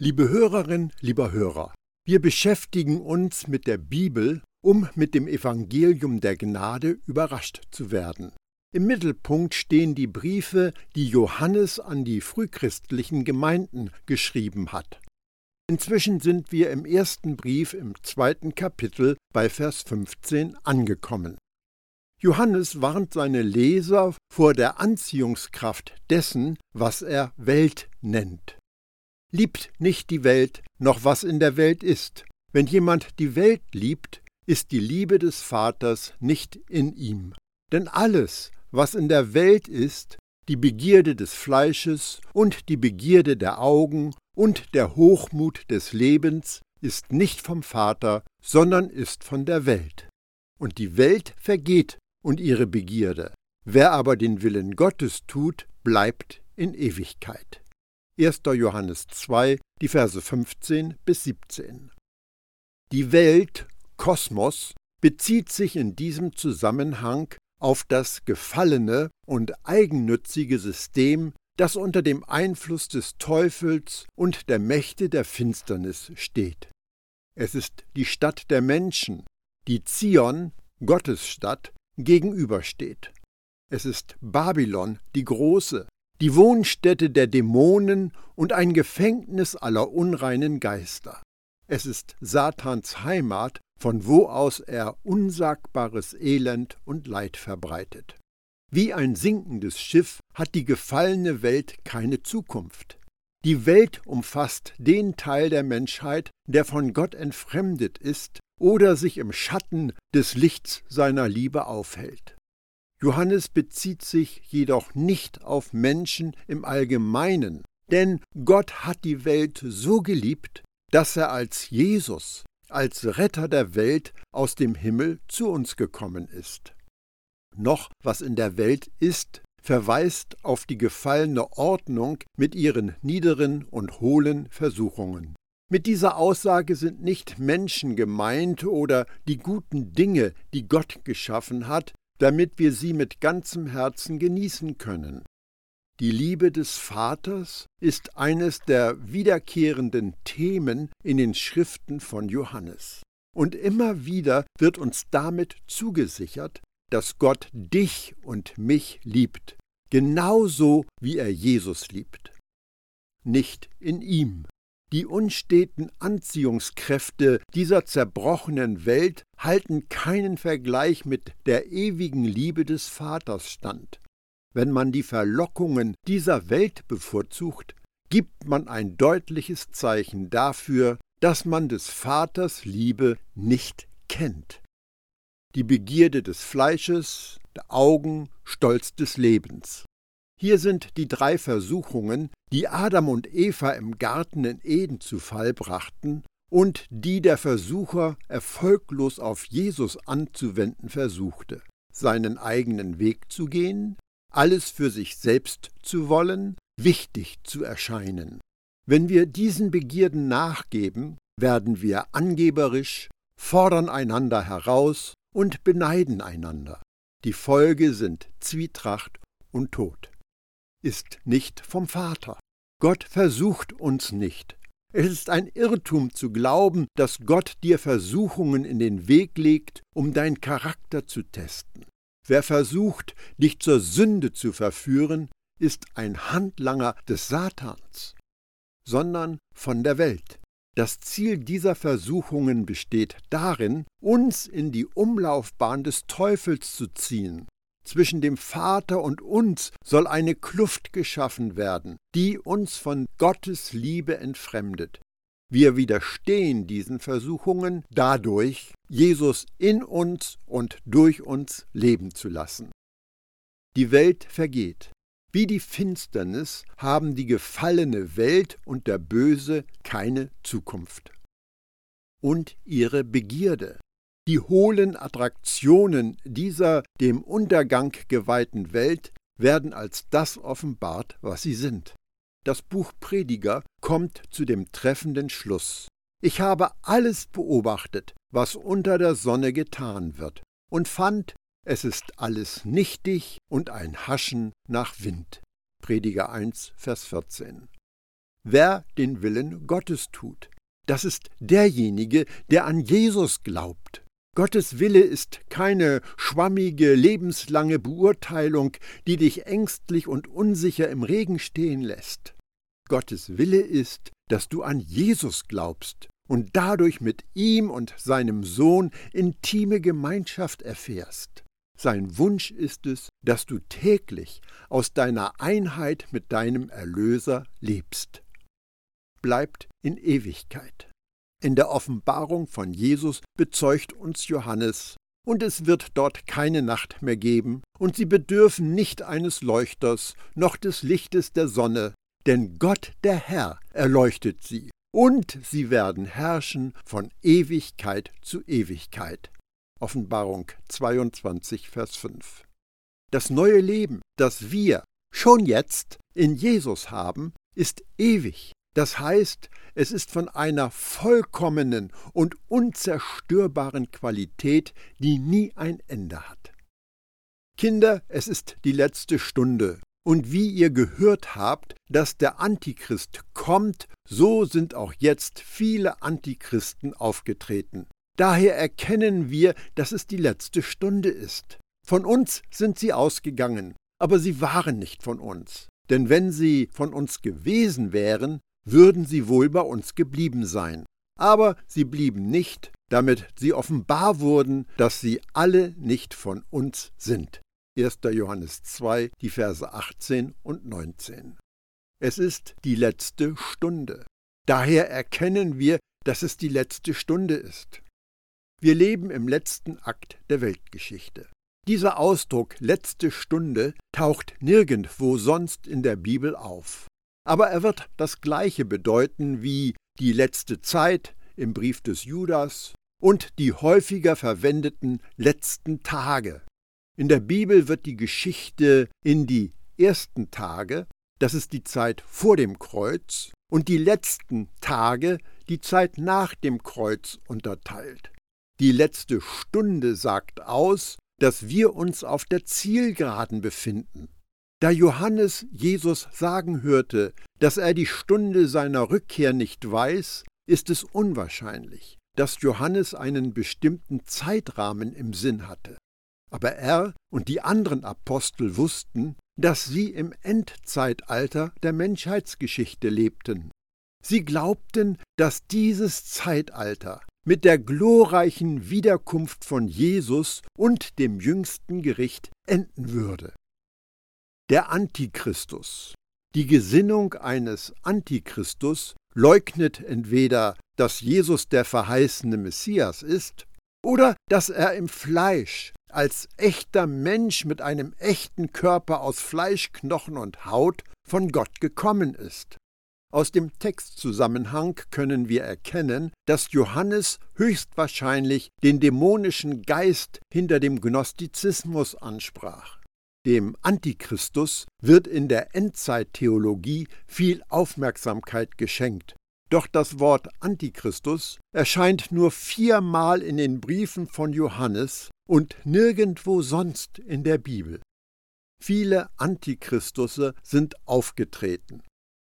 Liebe Hörerin, lieber Hörer, wir beschäftigen uns mit der Bibel, um mit dem Evangelium der Gnade überrascht zu werden. Im Mittelpunkt stehen die Briefe, die Johannes an die frühchristlichen Gemeinden geschrieben hat. Inzwischen sind wir im ersten Brief im zweiten Kapitel bei Vers 15 angekommen. Johannes warnt seine Leser vor der Anziehungskraft dessen, was er Welt nennt. Liebt nicht die Welt, noch was in der Welt ist. Wenn jemand die Welt liebt, ist die Liebe des Vaters nicht in ihm. Denn alles, was in der Welt ist, die Begierde des Fleisches und die Begierde der Augen und der Hochmut des Lebens, ist nicht vom Vater, sondern ist von der Welt. Und die Welt vergeht und ihre Begierde. Wer aber den Willen Gottes tut, bleibt in Ewigkeit. 1. Johannes 2, die Verse 15 bis 17. Die Welt, Kosmos, bezieht sich in diesem Zusammenhang auf das gefallene und eigennützige System, das unter dem Einfluss des Teufels und der Mächte der Finsternis steht. Es ist die Stadt der Menschen, die Zion, Gottes Stadt, gegenübersteht. Es ist Babylon, die große, die Wohnstätte der Dämonen und ein Gefängnis aller unreinen Geister. Es ist Satans Heimat, von wo aus er unsagbares Elend und Leid verbreitet. Wie ein sinkendes Schiff hat die gefallene Welt keine Zukunft. Die Welt umfasst den Teil der Menschheit, der von Gott entfremdet ist oder sich im Schatten des Lichts seiner Liebe aufhält. Johannes bezieht sich jedoch nicht auf Menschen im Allgemeinen, denn Gott hat die Welt so geliebt, dass er als Jesus, als Retter der Welt aus dem Himmel zu uns gekommen ist. Noch was in der Welt ist, verweist auf die gefallene Ordnung mit ihren niederen und hohlen Versuchungen. Mit dieser Aussage sind nicht Menschen gemeint oder die guten Dinge, die Gott geschaffen hat, damit wir sie mit ganzem Herzen genießen können. Die Liebe des Vaters ist eines der wiederkehrenden Themen in den Schriften von Johannes. Und immer wieder wird uns damit zugesichert, dass Gott dich und mich liebt, genauso wie er Jesus liebt. Nicht in ihm, die unsteten Anziehungskräfte dieser zerbrochenen Welt halten keinen Vergleich mit der ewigen Liebe des Vaters stand. Wenn man die Verlockungen dieser Welt bevorzugt, gibt man ein deutliches Zeichen dafür, dass man des Vaters Liebe nicht kennt. Die Begierde des Fleisches, der Augen, Stolz des Lebens. Hier sind die drei Versuchungen, die Adam und Eva im Garten in Eden zu Fall brachten und die der Versucher erfolglos auf Jesus anzuwenden versuchte, seinen eigenen Weg zu gehen, alles für sich selbst zu wollen, wichtig zu erscheinen. Wenn wir diesen Begierden nachgeben, werden wir angeberisch, fordern einander heraus und beneiden einander. Die Folge sind Zwietracht und Tod ist nicht vom Vater. Gott versucht uns nicht. Es ist ein Irrtum zu glauben, dass Gott dir Versuchungen in den Weg legt, um dein Charakter zu testen. Wer versucht, dich zur Sünde zu verführen, ist ein Handlanger des Satans, sondern von der Welt. Das Ziel dieser Versuchungen besteht darin, uns in die Umlaufbahn des Teufels zu ziehen, zwischen dem Vater und uns soll eine Kluft geschaffen werden, die uns von Gottes Liebe entfremdet. Wir widerstehen diesen Versuchungen dadurch, Jesus in uns und durch uns leben zu lassen. Die Welt vergeht. Wie die Finsternis haben die gefallene Welt und der Böse keine Zukunft. Und ihre Begierde. Die hohlen Attraktionen dieser dem Untergang geweihten Welt werden als das offenbart, was sie sind. Das Buch Prediger kommt zu dem treffenden Schluss. Ich habe alles beobachtet, was unter der Sonne getan wird, und fand, es ist alles nichtig und ein Haschen nach Wind. Prediger 1, Vers 14. wer den Willen Gottes tut. Das ist derjenige, der an Jesus glaubt. Gottes Wille ist keine schwammige, lebenslange Beurteilung, die dich ängstlich und unsicher im Regen stehen lässt. Gottes Wille ist, dass du an Jesus glaubst und dadurch mit ihm und seinem Sohn intime Gemeinschaft erfährst. Sein Wunsch ist es, dass du täglich aus deiner Einheit mit deinem Erlöser lebst. Bleibt in Ewigkeit. In der Offenbarung von Jesus bezeugt uns Johannes, und es wird dort keine Nacht mehr geben, und sie bedürfen nicht eines Leuchters noch des Lichtes der Sonne, denn Gott der Herr erleuchtet sie, und sie werden herrschen von Ewigkeit zu Ewigkeit. Offenbarung 22, Vers 5. Das neue Leben, das wir schon jetzt in Jesus haben, ist ewig. Das heißt, es ist von einer vollkommenen und unzerstörbaren Qualität, die nie ein Ende hat. Kinder, es ist die letzte Stunde, und wie ihr gehört habt, dass der Antichrist kommt, so sind auch jetzt viele Antichristen aufgetreten. Daher erkennen wir, dass es die letzte Stunde ist. Von uns sind sie ausgegangen, aber sie waren nicht von uns. Denn wenn sie von uns gewesen wären, würden sie wohl bei uns geblieben sein. Aber sie blieben nicht, damit sie offenbar wurden, dass sie alle nicht von uns sind. 1. Johannes 2, die Verse 18 und 19. Es ist die letzte Stunde. Daher erkennen wir, dass es die letzte Stunde ist. Wir leben im letzten Akt der Weltgeschichte. Dieser Ausdruck letzte Stunde taucht nirgendwo sonst in der Bibel auf. Aber er wird das gleiche bedeuten wie die letzte Zeit im Brief des Judas und die häufiger verwendeten letzten Tage. In der Bibel wird die Geschichte in die ersten Tage, das ist die Zeit vor dem Kreuz, und die letzten Tage, die Zeit nach dem Kreuz, unterteilt. Die letzte Stunde sagt aus, dass wir uns auf der Zielgeraden befinden. Da Johannes Jesus sagen hörte, dass er die Stunde seiner Rückkehr nicht weiß, ist es unwahrscheinlich, dass Johannes einen bestimmten Zeitrahmen im Sinn hatte. Aber er und die anderen Apostel wussten, dass sie im Endzeitalter der Menschheitsgeschichte lebten. Sie glaubten, dass dieses Zeitalter mit der glorreichen Wiederkunft von Jesus und dem jüngsten Gericht enden würde. Der Antichristus. Die Gesinnung eines Antichristus leugnet entweder, dass Jesus der verheißene Messias ist, oder dass er im Fleisch als echter Mensch mit einem echten Körper aus Fleisch, Knochen und Haut von Gott gekommen ist. Aus dem Textzusammenhang können wir erkennen, dass Johannes höchstwahrscheinlich den dämonischen Geist hinter dem Gnostizismus ansprach. Dem Antichristus wird in der Endzeittheologie viel Aufmerksamkeit geschenkt. Doch das Wort Antichristus erscheint nur viermal in den Briefen von Johannes und nirgendwo sonst in der Bibel. Viele Antichristusse sind aufgetreten.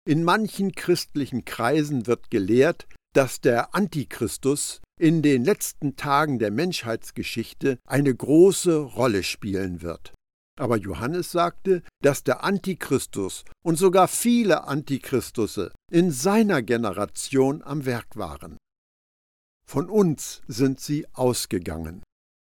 In manchen christlichen Kreisen wird gelehrt, dass der Antichristus in den letzten Tagen der Menschheitsgeschichte eine große Rolle spielen wird. Aber Johannes sagte, dass der Antichristus und sogar viele Antichristusse in seiner Generation am Werk waren. Von uns sind sie ausgegangen.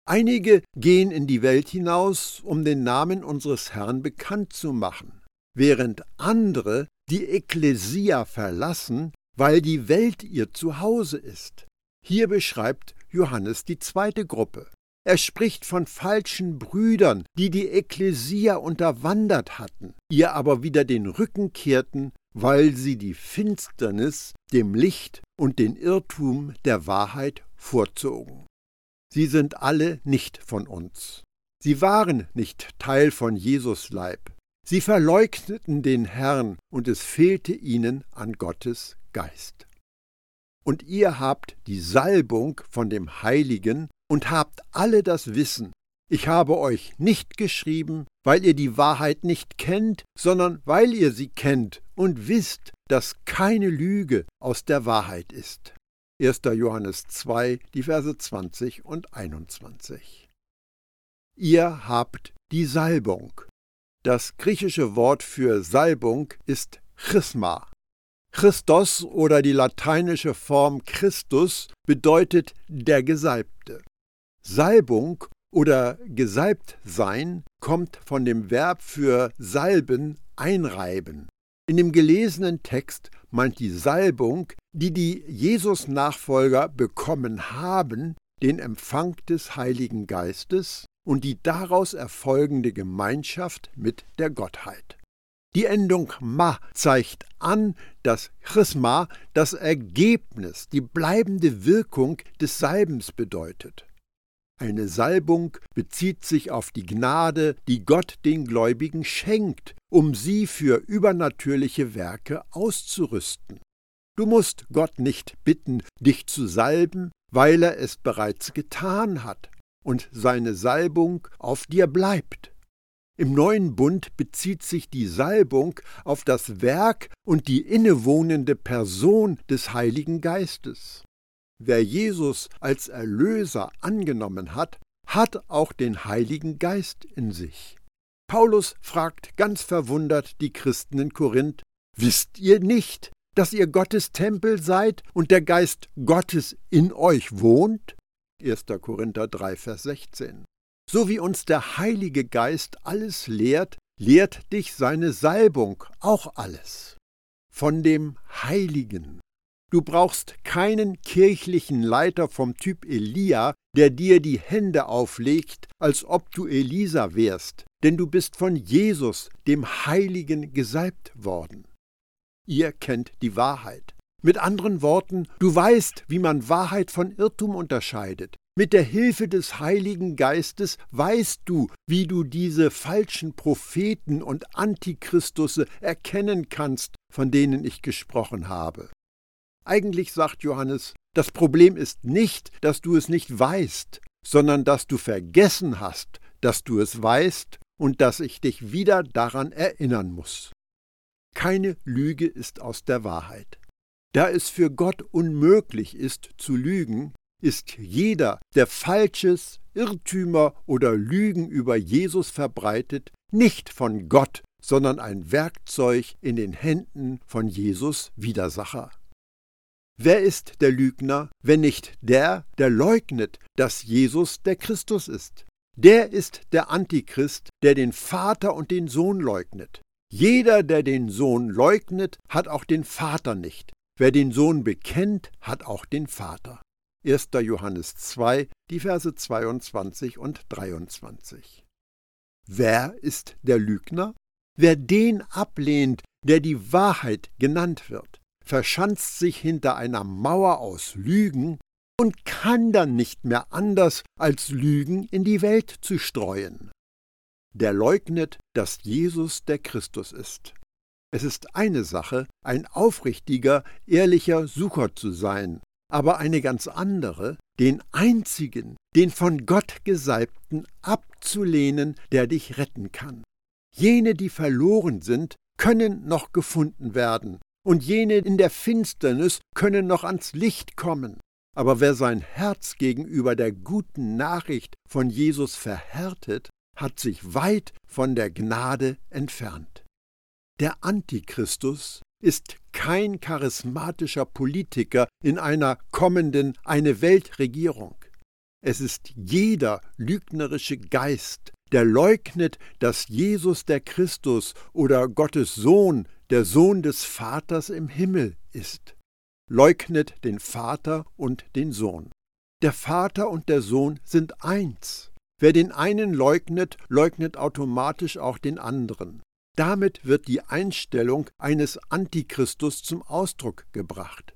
Einige gehen in die Welt hinaus, um den Namen unseres Herrn bekannt zu machen, während andere die Ekklesia verlassen, weil die Welt ihr Zuhause ist. Hier beschreibt Johannes die zweite Gruppe. Er spricht von falschen Brüdern, die die Ekklesia unterwandert hatten, ihr aber wieder den Rücken kehrten, weil sie die Finsternis dem Licht und den Irrtum der Wahrheit vorzogen. Sie sind alle nicht von uns. Sie waren nicht Teil von Jesus Leib. Sie verleugneten den Herrn, und es fehlte ihnen an Gottes Geist. Und ihr habt die Salbung von dem Heiligen und habt alle das Wissen, Ich habe euch nicht geschrieben, weil ihr die Wahrheit nicht kennt, sondern weil ihr sie kennt und wisst, dass keine Lüge aus der Wahrheit ist. 1. Johannes 2, die Verse 20 und 21. Ihr habt die Salbung. Das griechische Wort für Salbung ist Chrisma. Christos oder die lateinische Form Christus bedeutet der Gesalbte. Salbung oder gesalbt sein kommt von dem Verb für salben einreiben. In dem gelesenen Text meint die Salbung, die die Jesus-Nachfolger bekommen haben, den Empfang des Heiligen Geistes und die daraus erfolgende Gemeinschaft mit der Gottheit. Die Endung ma zeigt an, dass Chrisma das Ergebnis, die bleibende Wirkung des Salbens bedeutet. Eine Salbung bezieht sich auf die Gnade, die Gott den Gläubigen schenkt, um sie für übernatürliche Werke auszurüsten. Du musst Gott nicht bitten, dich zu salben, weil er es bereits getan hat und seine Salbung auf dir bleibt. Im neuen Bund bezieht sich die Salbung auf das Werk und die innewohnende Person des Heiligen Geistes. Wer Jesus als Erlöser angenommen hat, hat auch den Heiligen Geist in sich. Paulus fragt ganz verwundert die Christen in Korinth, Wisst ihr nicht, dass ihr Gottes Tempel seid und der Geist Gottes in euch wohnt? 1. Korinther 3, Vers 16. So wie uns der Heilige Geist alles lehrt, lehrt dich seine Salbung auch alles. Von dem Heiligen, Du brauchst keinen kirchlichen Leiter vom Typ Elia, der dir die Hände auflegt, als ob du Elisa wärst, denn du bist von Jesus, dem Heiligen, gesalbt worden. Ihr kennt die Wahrheit. Mit anderen Worten, du weißt, wie man Wahrheit von Irrtum unterscheidet. Mit der Hilfe des Heiligen Geistes weißt du, wie du diese falschen Propheten und Antichristusse erkennen kannst, von denen ich gesprochen habe. Eigentlich sagt Johannes, das Problem ist nicht, dass du es nicht weißt, sondern dass du vergessen hast, dass du es weißt und dass ich dich wieder daran erinnern muss. Keine Lüge ist aus der Wahrheit. Da es für Gott unmöglich ist zu lügen, ist jeder, der Falsches, Irrtümer oder Lügen über Jesus verbreitet, nicht von Gott, sondern ein Werkzeug in den Händen von Jesus Widersacher. Wer ist der Lügner, wenn nicht der, der leugnet, dass Jesus der Christus ist? Der ist der Antichrist, der den Vater und den Sohn leugnet. Jeder, der den Sohn leugnet, hat auch den Vater nicht. Wer den Sohn bekennt, hat auch den Vater. 1. Johannes 2, die Verse 22 und 23. Wer ist der Lügner? Wer den ablehnt, der die Wahrheit genannt wird verschanzt sich hinter einer Mauer aus Lügen und kann dann nicht mehr anders, als Lügen in die Welt zu streuen. Der leugnet, dass Jesus der Christus ist. Es ist eine Sache, ein aufrichtiger, ehrlicher Sucher zu sein, aber eine ganz andere, den einzigen, den von Gott Gesalbten abzulehnen, der dich retten kann. Jene, die verloren sind, können noch gefunden werden, und jene in der Finsternis können noch ans Licht kommen. Aber wer sein Herz gegenüber der guten Nachricht von Jesus verhärtet, hat sich weit von der Gnade entfernt. Der Antichristus ist kein charismatischer Politiker in einer kommenden eine Weltregierung. Es ist jeder lügnerische Geist, der leugnet, dass Jesus der Christus oder Gottes Sohn der Sohn des Vaters im Himmel ist, leugnet den Vater und den Sohn. Der Vater und der Sohn sind eins. Wer den einen leugnet, leugnet automatisch auch den anderen. Damit wird die Einstellung eines Antichristus zum Ausdruck gebracht.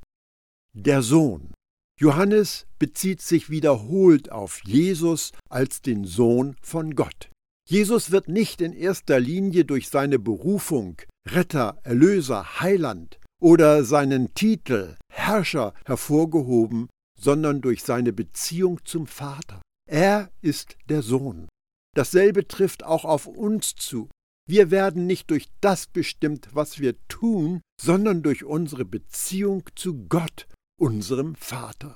Der Sohn. Johannes bezieht sich wiederholt auf Jesus als den Sohn von Gott. Jesus wird nicht in erster Linie durch seine Berufung, Retter, Erlöser, Heiland oder seinen Titel Herrscher hervorgehoben, sondern durch seine Beziehung zum Vater. Er ist der Sohn. Dasselbe trifft auch auf uns zu. Wir werden nicht durch das bestimmt, was wir tun, sondern durch unsere Beziehung zu Gott, unserem Vater,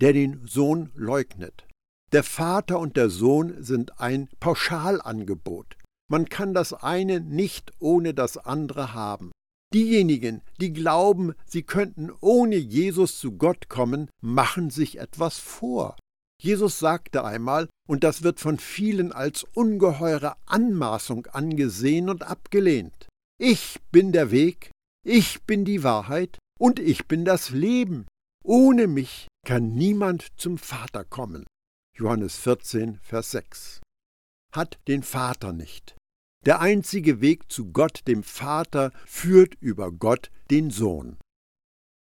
der den Sohn leugnet. Der Vater und der Sohn sind ein Pauschalangebot. Man kann das eine nicht ohne das andere haben. Diejenigen, die glauben, sie könnten ohne Jesus zu Gott kommen, machen sich etwas vor. Jesus sagte einmal, und das wird von vielen als ungeheure Anmaßung angesehen und abgelehnt, ich bin der Weg, ich bin die Wahrheit und ich bin das Leben. Ohne mich kann niemand zum Vater kommen. Johannes 14, Vers 6. Hat den Vater nicht. Der einzige Weg zu Gott, dem Vater, führt über Gott, den Sohn.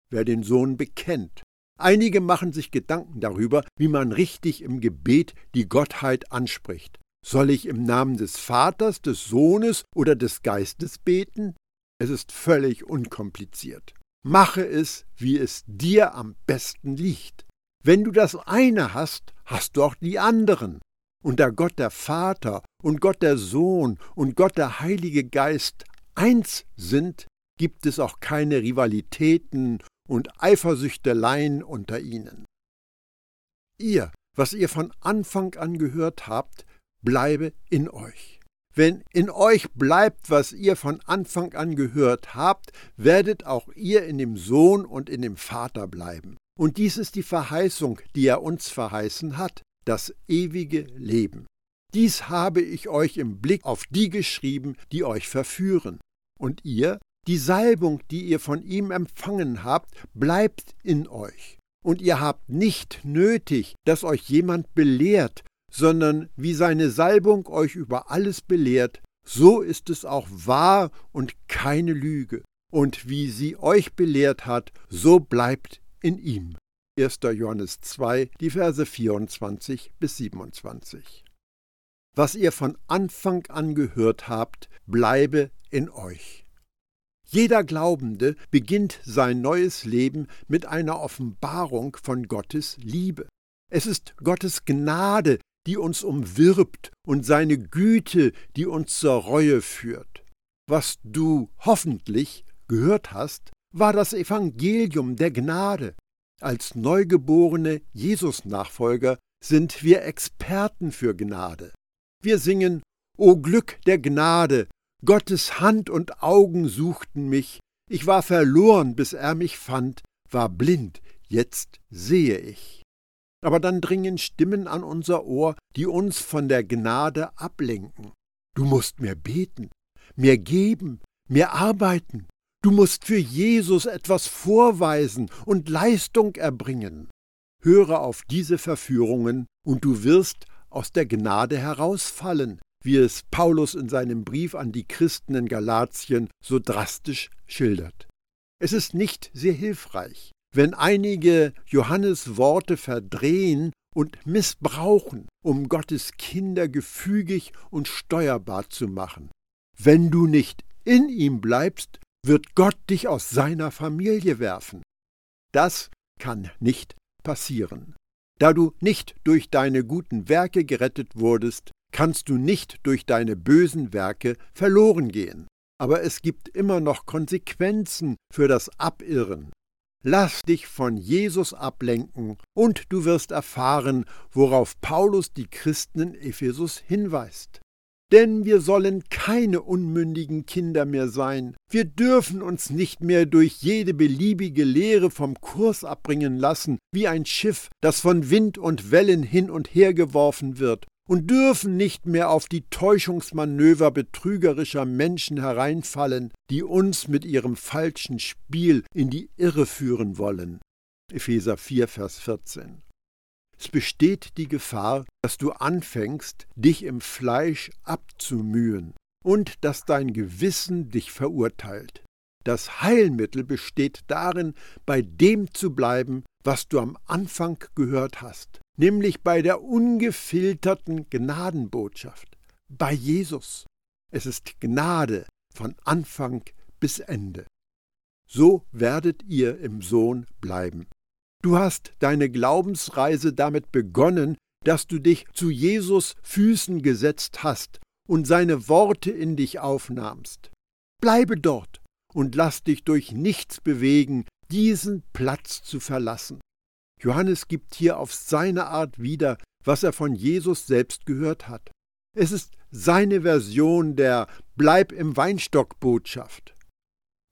Wer den Sohn bekennt, Einige machen sich Gedanken darüber, wie man richtig im Gebet die Gottheit anspricht. Soll ich im Namen des Vaters, des Sohnes oder des Geistes beten? Es ist völlig unkompliziert. Mache es, wie es dir am besten liegt. Wenn du das eine hast, hast du auch die anderen. Und da Gott der Vater und Gott der Sohn und Gott der Heilige Geist eins sind, gibt es auch keine Rivalitäten und Eifersüchteleien unter ihnen. Ihr, was ihr von Anfang an gehört habt, bleibe in euch. Wenn in euch bleibt, was ihr von Anfang an gehört habt, werdet auch ihr in dem Sohn und in dem Vater bleiben. Und dies ist die Verheißung, die er uns verheißen hat, das ewige Leben. Dies habe ich euch im Blick auf die geschrieben, die euch verführen. Und ihr die Salbung, die ihr von ihm empfangen habt, bleibt in euch. Und ihr habt nicht nötig, dass euch jemand belehrt, sondern wie seine Salbung euch über alles belehrt, so ist es auch wahr und keine Lüge. Und wie sie euch belehrt hat, so bleibt in ihm. 1. Johannes 2, die Verse 24 bis 27. Was ihr von Anfang an gehört habt, bleibe in euch. Jeder Glaubende beginnt sein neues Leben mit einer Offenbarung von Gottes Liebe. Es ist Gottes Gnade, die uns umwirbt und seine Güte, die uns zur Reue führt. Was du hoffentlich gehört hast, war das Evangelium der Gnade. Als neugeborene Jesus-Nachfolger sind wir Experten für Gnade. Wir singen O Glück der Gnade, Gottes Hand und Augen suchten mich, ich war verloren, bis er mich fand, war blind, jetzt sehe ich. Aber dann dringen Stimmen an unser Ohr, die uns von der Gnade ablenken. Du musst mehr beten, mehr geben, mehr arbeiten. Du musst für Jesus etwas vorweisen und Leistung erbringen. Höre auf diese Verführungen, und du wirst aus der Gnade herausfallen, wie es Paulus in seinem Brief an die Christen in Galatien so drastisch schildert. Es ist nicht sehr hilfreich, wenn einige Johannes Worte verdrehen und missbrauchen, um Gottes Kinder gefügig und steuerbar zu machen. Wenn du nicht in ihm bleibst, wird Gott dich aus seiner Familie werfen. Das kann nicht passieren. Da du nicht durch deine guten Werke gerettet wurdest, kannst du nicht durch deine bösen Werke verloren gehen. Aber es gibt immer noch Konsequenzen für das Abirren. Lass dich von Jesus ablenken und du wirst erfahren, worauf Paulus die Christen in Ephesus hinweist. Denn wir sollen keine unmündigen Kinder mehr sein. Wir dürfen uns nicht mehr durch jede beliebige Lehre vom Kurs abbringen lassen, wie ein Schiff, das von Wind und Wellen hin und her geworfen wird und dürfen nicht mehr auf die Täuschungsmanöver betrügerischer Menschen hereinfallen, die uns mit ihrem falschen Spiel in die Irre führen wollen. Epheser 4, Vers 14. Es besteht die Gefahr, dass du anfängst, dich im Fleisch abzumühen und dass dein Gewissen dich verurteilt. Das Heilmittel besteht darin, bei dem zu bleiben, was du am Anfang gehört hast nämlich bei der ungefilterten Gnadenbotschaft, bei Jesus. Es ist Gnade von Anfang bis Ende. So werdet ihr im Sohn bleiben. Du hast deine Glaubensreise damit begonnen, dass du dich zu Jesus Füßen gesetzt hast und seine Worte in dich aufnahmst. Bleibe dort und lass dich durch nichts bewegen, diesen Platz zu verlassen. Johannes gibt hier auf seine Art wieder, was er von Jesus selbst gehört hat. Es ist seine Version der Bleib im Weinstock Botschaft.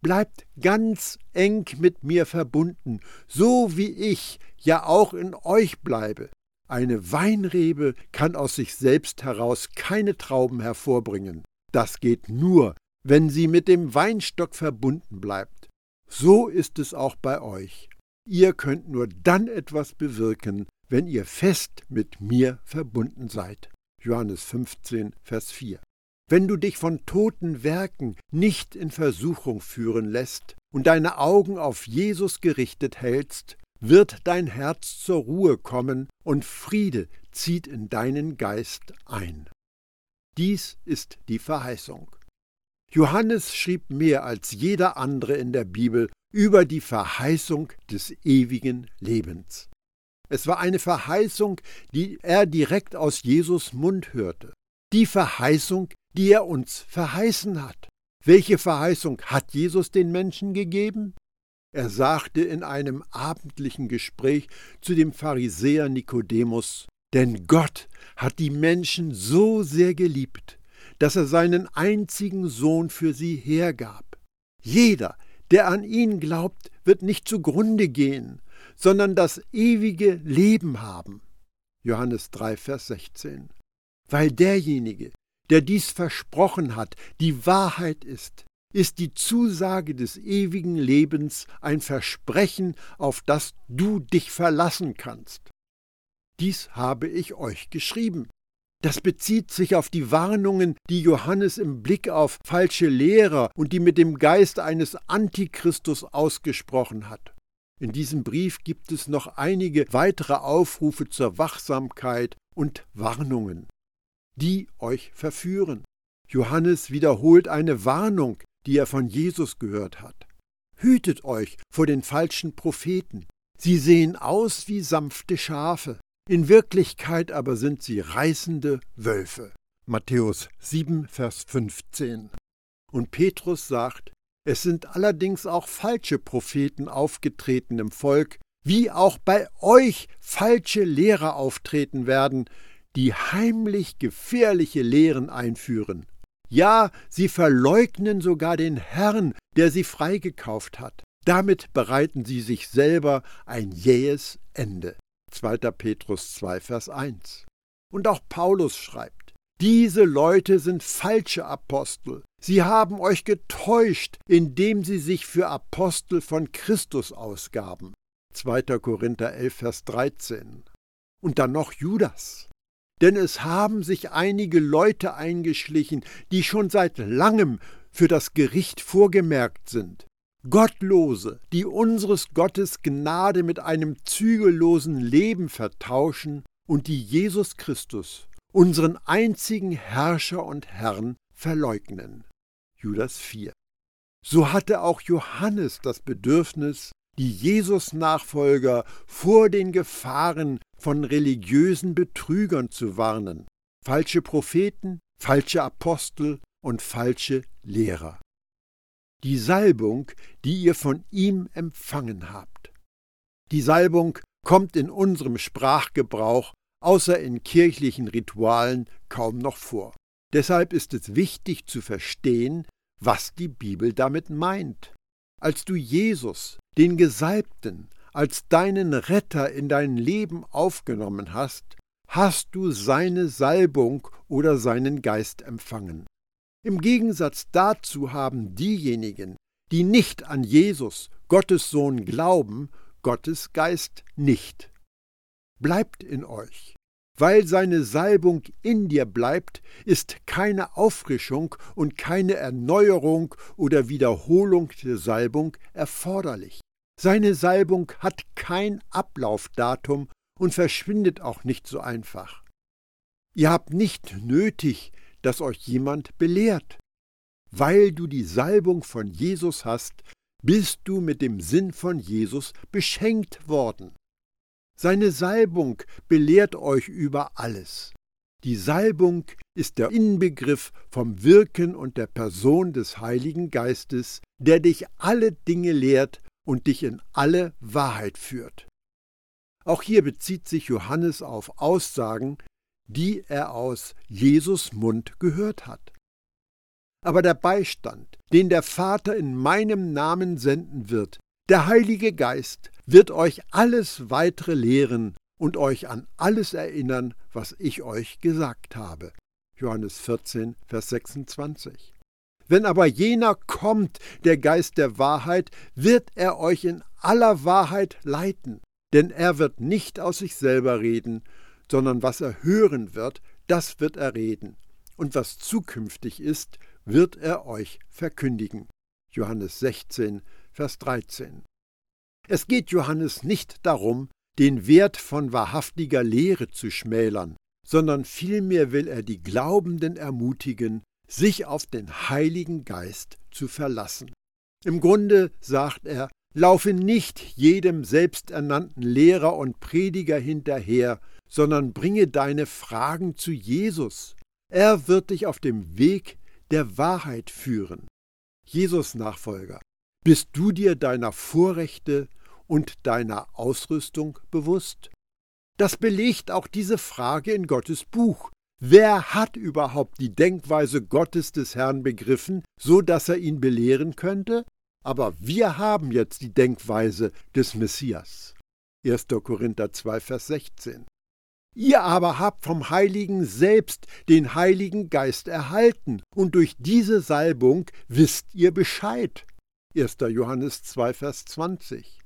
Bleibt ganz eng mit mir verbunden, so wie ich ja auch in euch bleibe. Eine Weinrebe kann aus sich selbst heraus keine Trauben hervorbringen. Das geht nur, wenn sie mit dem Weinstock verbunden bleibt. So ist es auch bei euch. Ihr könnt nur dann etwas bewirken, wenn ihr fest mit mir verbunden seid. Johannes 15, Vers 4. Wenn du dich von toten Werken nicht in Versuchung führen lässt und deine Augen auf Jesus gerichtet hältst, wird dein Herz zur Ruhe kommen und Friede zieht in deinen Geist ein. Dies ist die Verheißung. Johannes schrieb mehr als jeder andere in der Bibel über die Verheißung des ewigen Lebens. Es war eine Verheißung, die er direkt aus Jesus Mund hörte. Die Verheißung, die er uns verheißen hat. Welche Verheißung hat Jesus den Menschen gegeben? Er sagte in einem abendlichen Gespräch zu dem Pharisäer Nikodemus, denn Gott hat die Menschen so sehr geliebt, dass er seinen einzigen Sohn für sie hergab. Jeder, der an ihn glaubt, wird nicht zugrunde gehen, sondern das ewige Leben haben. Johannes 3, Vers 16. Weil derjenige, der dies versprochen hat, die Wahrheit ist, ist die Zusage des ewigen Lebens ein Versprechen, auf das du dich verlassen kannst. Dies habe ich euch geschrieben. Das bezieht sich auf die Warnungen, die Johannes im Blick auf falsche Lehrer und die mit dem Geist eines Antichristus ausgesprochen hat. In diesem Brief gibt es noch einige weitere Aufrufe zur Wachsamkeit und Warnungen, die euch verführen. Johannes wiederholt eine Warnung, die er von Jesus gehört hat. Hütet euch vor den falschen Propheten. Sie sehen aus wie sanfte Schafe, in Wirklichkeit aber sind sie reißende Wölfe. Matthäus 7, Vers 15. Und Petrus sagt, es sind allerdings auch falsche Propheten aufgetreten im Volk, wie auch bei euch falsche Lehrer auftreten werden, die heimlich gefährliche Lehren einführen. Ja, sie verleugnen sogar den Herrn, der sie freigekauft hat. Damit bereiten sie sich selber ein jähes Ende. 2. Petrus 2, Vers 1. Und auch Paulus schreibt, diese Leute sind falsche Apostel. Sie haben euch getäuscht, indem sie sich für Apostel von Christus ausgaben. 2. Korinther 11, Vers 13. Und dann noch Judas. Denn es haben sich einige Leute eingeschlichen, die schon seit langem für das Gericht vorgemerkt sind. Gottlose, die unseres Gottes Gnade mit einem zügellosen Leben vertauschen und die Jesus Christus, unseren einzigen Herrscher und Herrn, verleugnen. Judas 4. So hatte auch Johannes das Bedürfnis, die Jesus-Nachfolger vor den Gefahren von religiösen Betrügern zu warnen, falsche Propheten, falsche Apostel und falsche Lehrer die Salbung, die ihr von ihm empfangen habt. Die Salbung kommt in unserem Sprachgebrauch außer in kirchlichen Ritualen kaum noch vor. Deshalb ist es wichtig zu verstehen, was die Bibel damit meint. Als du Jesus, den Gesalbten, als deinen Retter in dein Leben aufgenommen hast, hast du seine Salbung oder seinen Geist empfangen. Im Gegensatz dazu haben diejenigen, die nicht an Jesus, Gottes Sohn, glauben, Gottes Geist nicht. Bleibt in euch. Weil seine Salbung in dir bleibt, ist keine Auffrischung und keine Erneuerung oder Wiederholung der Salbung erforderlich. Seine Salbung hat kein Ablaufdatum und verschwindet auch nicht so einfach. Ihr habt nicht nötig, dass euch jemand belehrt. Weil du die Salbung von Jesus hast, bist du mit dem Sinn von Jesus beschenkt worden. Seine Salbung belehrt euch über alles. Die Salbung ist der Inbegriff vom Wirken und der Person des Heiligen Geistes, der dich alle Dinge lehrt und dich in alle Wahrheit führt. Auch hier bezieht sich Johannes auf Aussagen, die er aus Jesus Mund gehört hat. Aber der Beistand, den der Vater in meinem Namen senden wird, der Heilige Geist, wird euch alles weitere lehren und euch an alles erinnern, was ich euch gesagt habe. Johannes 14, Vers 26. Wenn aber jener kommt, der Geist der Wahrheit, wird er euch in aller Wahrheit leiten, denn er wird nicht aus sich selber reden, sondern was er hören wird, das wird er reden, und was zukünftig ist, wird er euch verkündigen. Johannes 16, Vers 13. Es geht Johannes nicht darum, den Wert von wahrhaftiger Lehre zu schmälern, sondern vielmehr will er die Glaubenden ermutigen, sich auf den Heiligen Geist zu verlassen. Im Grunde sagt er, laufe nicht jedem selbsternannten Lehrer und Prediger hinterher, sondern bringe deine Fragen zu Jesus. Er wird dich auf dem Weg der Wahrheit führen. Jesus Nachfolger, bist du dir deiner Vorrechte und deiner Ausrüstung bewusst? Das belegt auch diese Frage in Gottes Buch. Wer hat überhaupt die Denkweise Gottes des Herrn begriffen, so dass er ihn belehren könnte? Aber wir haben jetzt die Denkweise des Messias. 1. Korinther 2, Vers 16. Ihr aber habt vom Heiligen selbst den Heiligen Geist erhalten, und durch diese Salbung wisst ihr Bescheid. 1. Johannes 2, Vers 20.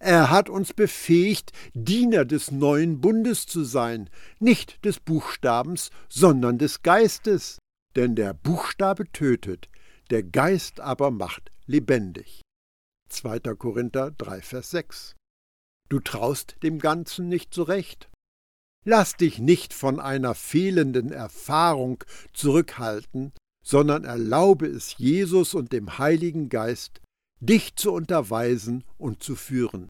Er hat uns befähigt, Diener des neuen Bundes zu sein, nicht des Buchstabens, sondern des Geistes. Denn der Buchstabe tötet, der Geist aber macht lebendig. 2. Korinther 3, Vers 6. Du traust dem Ganzen nicht zurecht. Lass dich nicht von einer fehlenden Erfahrung zurückhalten, sondern erlaube es Jesus und dem Heiligen Geist, dich zu unterweisen und zu führen.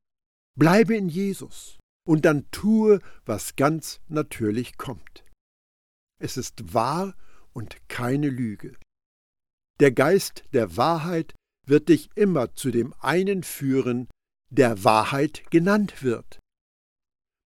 Bleibe in Jesus und dann tue, was ganz natürlich kommt. Es ist wahr und keine Lüge. Der Geist der Wahrheit wird dich immer zu dem einen führen, der Wahrheit genannt wird.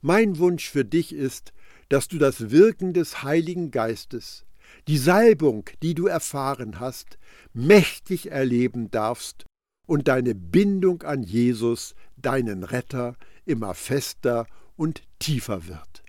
Mein Wunsch für dich ist, dass du das Wirken des Heiligen Geistes, die Salbung, die du erfahren hast, mächtig erleben darfst und deine Bindung an Jesus, deinen Retter, immer fester und tiefer wird.